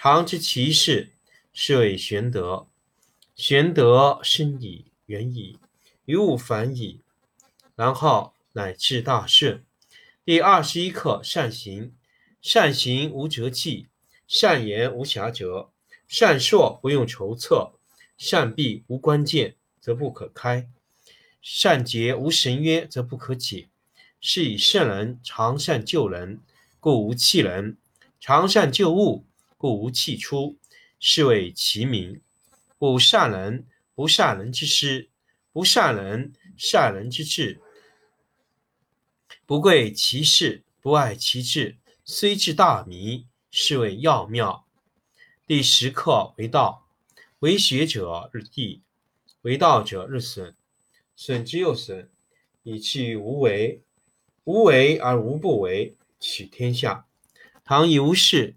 常知其事，是谓玄德。玄德深矣，远矣，于物反矣，然后乃至大顺。第二十一课：善行。善行无辙迹，善言无瑕谪，善说不用筹策，善闭无关键，则不可开；善结无绳约，则不可解。是以圣人常善救人，故无弃人；常善救物，故无弃出。是谓其名。故善人不善人之师，不善人善人之智。不贵其事，不爱其志，虽智大迷，是谓要妙。第十课为道，为学者日益，为道者日损，损之又损，以至于无为。无为而无不为，取天下常以无事，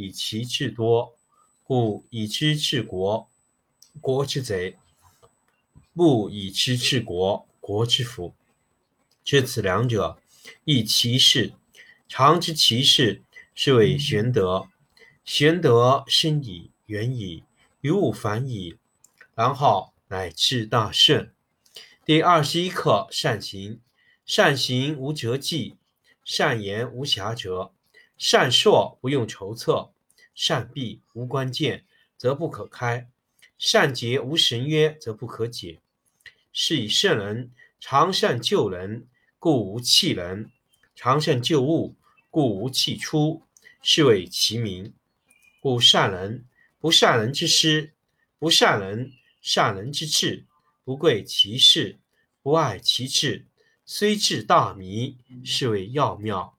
以其智多。故以知治国，国之贼；不以知治国，国之福。知此两者。亦其事，常知其事，是谓玄德。玄德深矣，远矣，于物反矣，然后乃至大顺。第二十一课：善行。善行无辙迹，善言无瑕谪，善说不用筹策，善闭无关键，则不可开；善结无绳约，则不可解。是以圣人常善救人。故无弃人，常善救物，故无弃出，是谓其名。故善人不善人之师，不善人善人之智，不贵其事，不爱其智，虽智大迷，是谓要妙。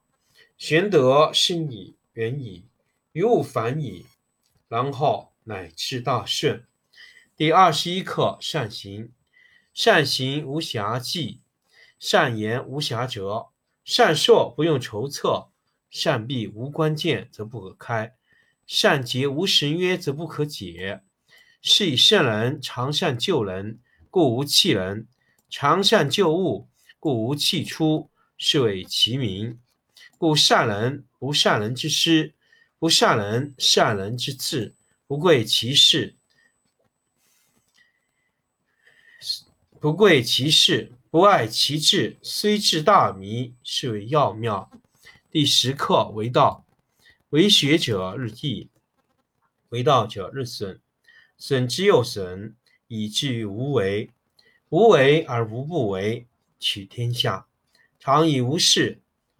玄德深矣，远矣，于物反矣，然后乃至大顺。第二十一课：善行。善行无瑕迹。善言无瑕谪，善说不用筹策，善闭无关键，则不可开；善结无绳约，则不可解。是以圣人常善救人，故无弃人；常善救物，故无弃出。是谓其名。故善人不善人之师，不善人善人之智，不贵其事，不贵其事，不爱其智。虽智大迷，是为要妙。第十课为道，为学者日益，为道者日损，损之又损，以至于无为。无为而无不为，取天下常以无事。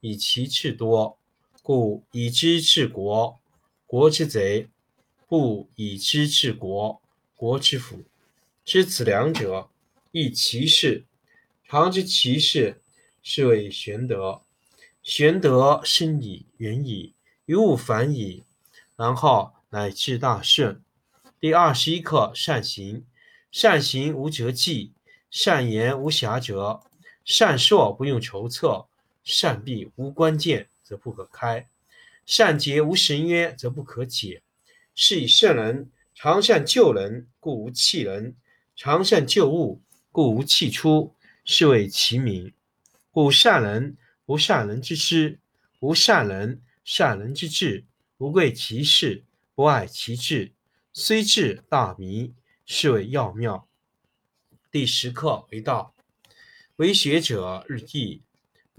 以其智多；故以知治国，国之贼；不以知治国，国之福。知此两者，亦其事。常知其事，是谓玄德。玄德深矣，远矣，于物反矣，然后乃至大顺。第二十一课：善行。善行无辙迹。善言无瑕谪，善说不用筹策，善闭无关键则不可开，善结无绳约则不可解。是以圣人常善救人，故无弃人；常善救物，故无弃出。是谓其名。故善人不善人之师，无善人善人之智。不贵其事，不爱其智，虽智大迷，是谓要妙。第十课为道，为学者日益，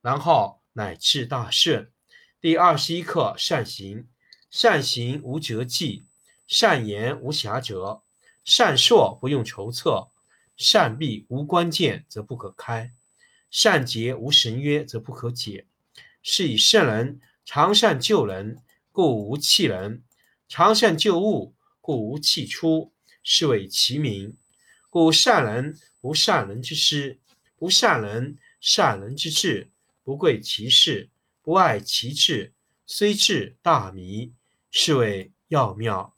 然后乃至大顺。第二十一课：善行。善行无辙迹，善言无瑕谪，善说不用筹策，善闭无关键则不可开，善结无绳约则不可解。是以圣人常善救人，故无弃人；常善救物，故无弃出。是谓其名。故善人不善人之师，不善人善人之智。不贵其事，不爱其智，虽智大迷，是谓要妙。